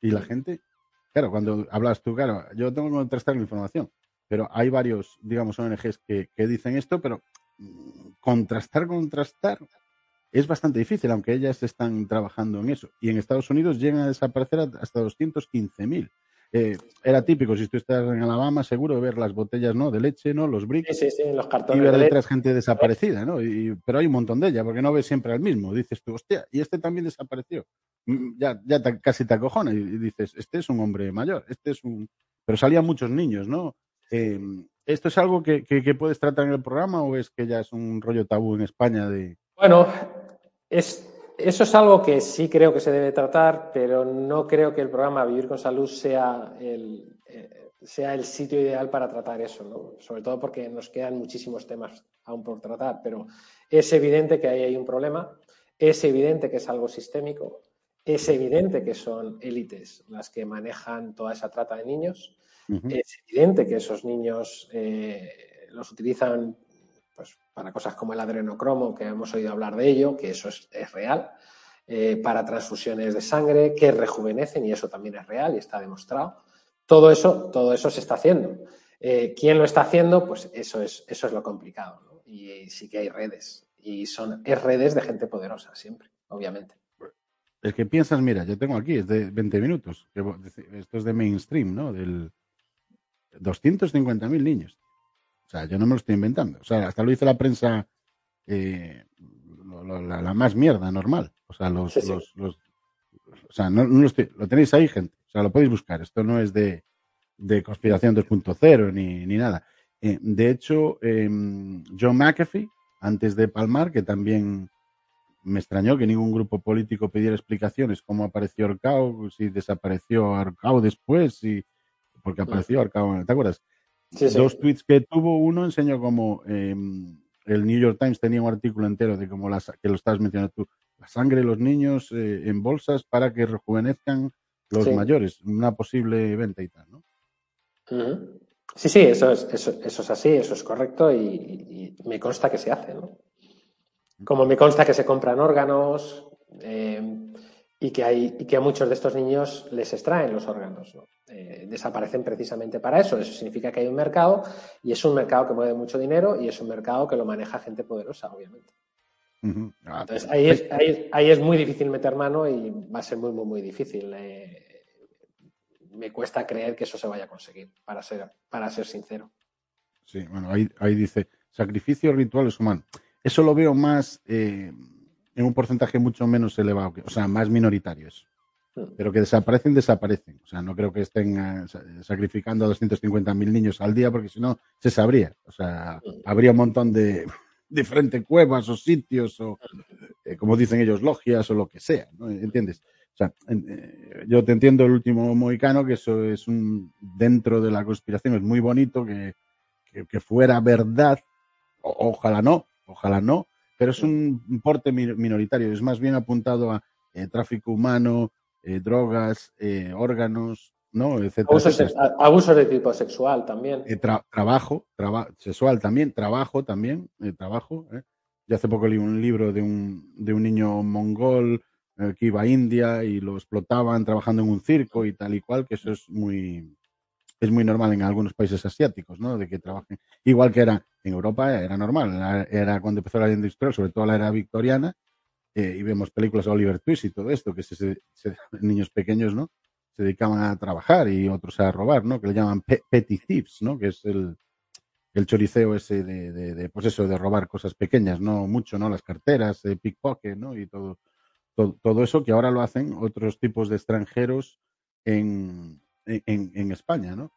Y la gente, claro, cuando hablas tú, claro, yo tengo que contrastar la información, pero hay varios, digamos, ONGs que, que dicen esto, pero mm, contrastar, contrastar es bastante difícil, aunque ellas están trabajando en eso. Y en Estados Unidos llegan a desaparecer hasta 215.000. Eh, era típico, si tú estás en Alabama, seguro ver las botellas ¿no? de leche, ¿no? los bricks, sí, sí, sí, los cartones y ver de leche. detrás gente desaparecida, ¿no? Y, pero hay un montón de ellas, porque no ves siempre al mismo. Dices tú, hostia, y este también desapareció. Mm, Ya, ya te- casi te acojona y y dices, este es un hombre mayor, este es un... Pero salían muchos niños, ¿no? Eh, ¿Esto es algo que, que- que puedes tratar en el programa o es que ya es un rollo tabú en España de... Bueno, es, eso es algo que sí creo que se debe tratar, pero no creo que el programa Vivir con Salud sea el, eh, sea el sitio ideal para tratar eso, ¿no? Sobre todo porque nos quedan muchísimos temas aún por tratar, pero es evidente que ahí hay un problema, es evidente que es algo sistémico, es evidente que son élites las que manejan toda esa trata de niños, es evidente que esos niños eh, los utilizan pues, para cosas como el adrenocromo, que hemos oído hablar de ello, que eso es, es real, eh, para transfusiones de sangre que rejuvenecen y eso también es real y está demostrado. Todo eso, todo eso se está haciendo. Eh, ¿Quién lo está haciendo? Pues eso es, eso es lo complicado. ¿no? Y, sí que hay redes. Y son es redes de gente poderosa, siempre, obviamente. Es que piensas, mira, yo tengo aquí, es de 20 minutos, esto es de mainstream, ¿no? Del 250.000 niños. O sea, yo no me lo estoy inventando. O sea, hasta lo dice la prensa, eh, lo- lo- la, la más mierda, normal. O sea, los, Sí, sí. los, los- o sea, no, no lo, estoy- lo tenéis ahí, gente. O sea, lo podéis buscar. Esto no es de, de conspiración 2.0 ni, ni nada. Eh, de hecho, eh, John McAfee, antes de Palmar, que también me extrañó que ningún grupo político pidiera explicaciones cómo apareció Orcao, si desapareció Orcao después, si, porque apareció Orcao, ¿te acuerdas? Sí, sí. Dos tweets que tuvo, uno enseñó como eh, el New York Times tenía un artículo entero de cómo la, sa- que lo estabas mencionando tú, la sangre de los niños eh, en bolsas para que rejuvenezcan los Sí. mayores, una posible venta y tal, ¿no? Sí, sí, eso es, eso, eso es así, eso es correcto y, y- y me consta que se hace, ¿no? Como me consta que se compran órganos eh, y, que hay, y que a muchos de estos niños les extraen los órganos, ¿no? Eh, desaparecen precisamente para eso. Eso significa que hay un mercado y es un mercado que mueve mucho dinero y es un mercado que lo maneja gente poderosa, obviamente. Ah, Entonces ahí es, ahí, ahí es muy difícil meter mano y va a ser muy, muy, muy difícil. Eh, me cuesta creer que eso se vaya a conseguir, para ser, para ser sincero. Sí, bueno, ahí, ahí dice, sacrificio rituales humanos. Eso lo veo más eh, en un porcentaje mucho menos elevado, o sea, más minoritario eso. Mm. Pero que desaparecen, desaparecen. O sea, no creo que estén eh, sa- sacrificando a 250.000 niños al día, porque si no, se sabría. O sea, habría un montón de diferentes cuevas o sitios o, eh, como dicen ellos, logias o lo que sea, ¿no? ¿Entiendes? O sea, eh, yo te entiendo el último mohicano, que eso es un, dentro de la conspiración, es muy bonito que, que, que fuera verdad, o- ojalá no, ojalá no, pero es un porte mi- minoritario, es más bien apuntado a eh, tráfico humano, eh, drogas, eh, órganos, ¿no? Etcétera, Abusos, etcétera. a- abusos de tipo sexual también. Tra- trabajo, traba- sexual también, trabajo también, eh, trabajo. Yo hace poco leí un libro de un, de un niño mongol que iba a India y lo explotaban trabajando en un circo y tal y cual, que eso es muy, es muy normal en algunos países asiáticos, ¿no? De que trabajen. Igual que era en Europa, era normal, era, cuando empezó la era industrial, sobre todo la era victoriana, eh, y vemos películas de Oliver Twist y todo esto, que se, se- niños pequeños, ¿no? Se dedicaban a trabajar y otros a robar, ¿no? Que le llaman pe- petty thieves, ¿no? Que es el, el choriceo ese de, de, de, pues eso, de robar cosas pequeñas, no mucho, ¿no? Las carteras, eh, pickpocket, ¿no? Y todo, todo, todo eso que ahora lo hacen otros tipos de extranjeros en, en, en España, ¿no?